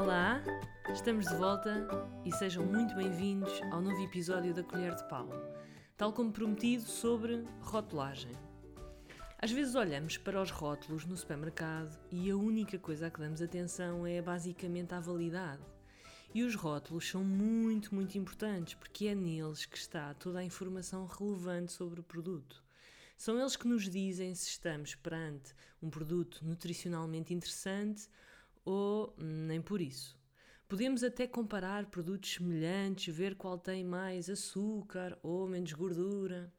Olá, estamos de volta e sejam muito bem-vindos ao novo episódio da Colher de Pau, tal como prometido sobre rotulagem. Às vezes olhamos para os rótulos no supermercado e a única coisa a que damos atenção é basicamente a validade. E os rótulos são muito, muito importantes porque é neles que está toda a informação relevante sobre o produto. São eles que nos dizem se estamos perante um produto nutricionalmente interessante ou nem por isso. Podemos até comparar produtos semelhantes, ver qual tem mais açúcar ou menos gordura.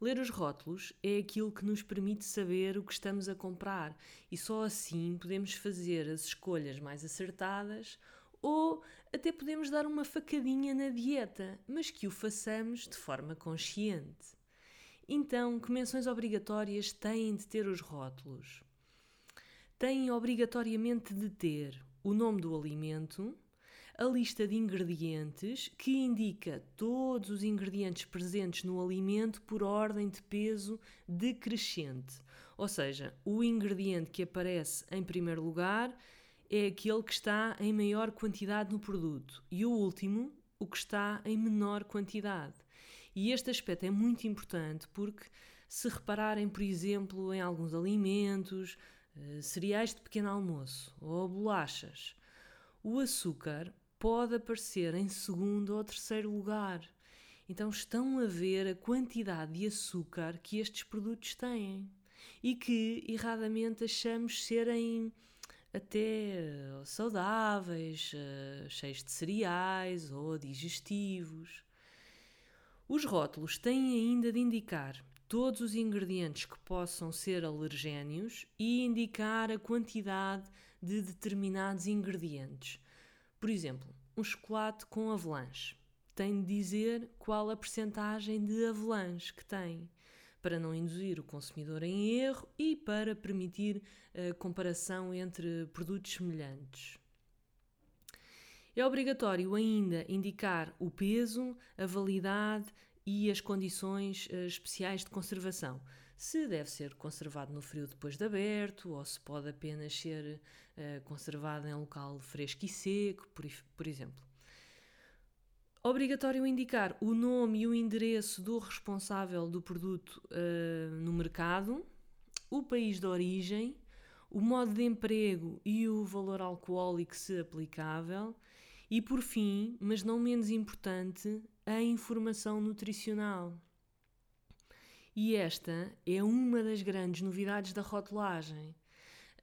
Ler os rótulos é aquilo que nos permite saber o que estamos a comprar e só assim podemos fazer as escolhas mais acertadas ou até podemos dar uma facadinha na dieta, mas que o façamos de forma consciente. Então, que menções obrigatórias têm de ter os rótulos? Têm obrigatoriamente de ter o nome do alimento, a lista de ingredientes que indica todos os ingredientes presentes no alimento por ordem de peso decrescente. Ou seja, o ingrediente que aparece em primeiro lugar é aquele que está em maior quantidade no produto e o último, o que está em menor quantidade. E este aspecto é muito importante porque, se repararem, por exemplo, em alguns alimentos, cereais de pequeno almoço ou bolachas, o açúcar pode aparecer em segundo ou terceiro lugar. Então estão a ver a quantidade de açúcar que estes produtos têm e que erradamente achamos serem até eh, saudáveis, eh, cheios de cereais ou digestivos. Os rótulos têm ainda de indicar todos os ingredientes que possam ser alergénios e indicar a quantidade de determinados ingredientes. Por exemplo, um chocolate com avalanche tem de dizer qual a percentagem de avalanche que tem para não induzir o consumidor em erro e para permitir a comparação entre produtos semelhantes. É obrigatório ainda indicar o peso, a validade e as condições uh, especiais de conservação. Se deve ser conservado no frio depois de aberto ou se pode apenas ser uh, conservado em local fresco e seco, por, por exemplo. Obrigatório indicar o nome e o endereço do responsável do produto uh, no mercado, o país de origem, o modo de emprego e o valor alcoólico, se aplicável, e por fim, mas não menos importante, a informação nutricional. E esta é uma das grandes novidades da rotulagem.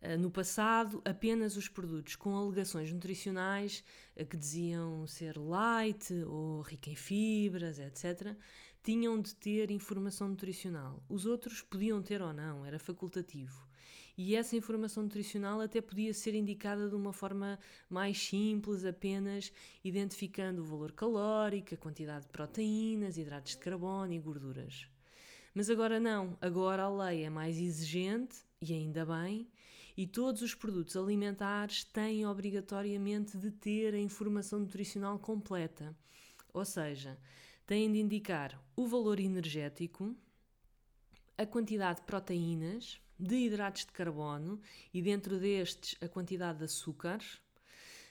Ah, no passado, apenas os produtos com alegações nutricionais ah, que diziam ser light ou rico em fibras, etc., tinham de ter informação nutricional. Os outros podiam ter ou não, era facultativo. E essa informação nutricional até podia ser indicada de uma forma mais simples, apenas identificando o valor calórico, a quantidade de proteínas, hidratos de carbono e gorduras. Mas agora não, agora a lei é mais exigente, e ainda bem, e todos os produtos alimentares têm obrigatoriamente de ter a informação nutricional completa. Ou seja, têm de indicar o valor energético, a quantidade de proteínas, de hidratos de carbono e dentro destes a quantidade de açúcares,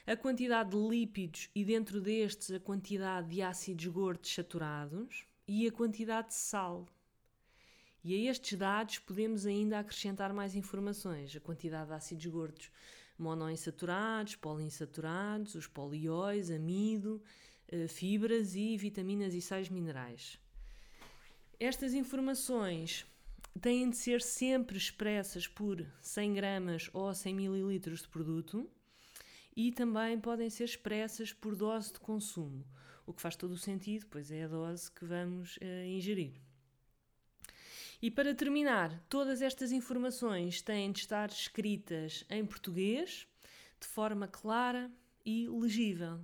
a quantidade de lípidos e dentro destes a quantidade de ácidos gordos saturados e a quantidade de sal. E a estes dados podemos ainda acrescentar mais informações, a quantidade de ácidos gordos monoinsaturados, poliinsaturados, os polióis, amido, eh, fibras e vitaminas e sais minerais. Estas informações têm de ser sempre expressas por 100 gramas ou 100 mililitros de produto e também podem ser expressas por dose de consumo, o que faz todo o sentido, pois é a dose que vamos uh, ingerir. E para terminar, todas estas informações têm de estar escritas em português, de forma clara e legível.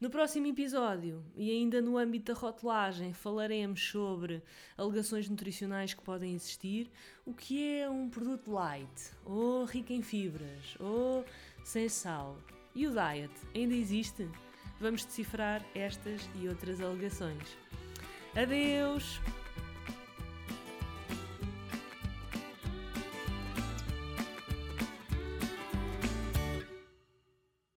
No próximo episódio, e ainda no âmbito da rotulagem, falaremos sobre alegações nutricionais que podem existir, o que é um produto light, ou rico em fibras, ou sem sal. E o diet ainda existe? Vamos decifrar estas e outras alegações. Adeus!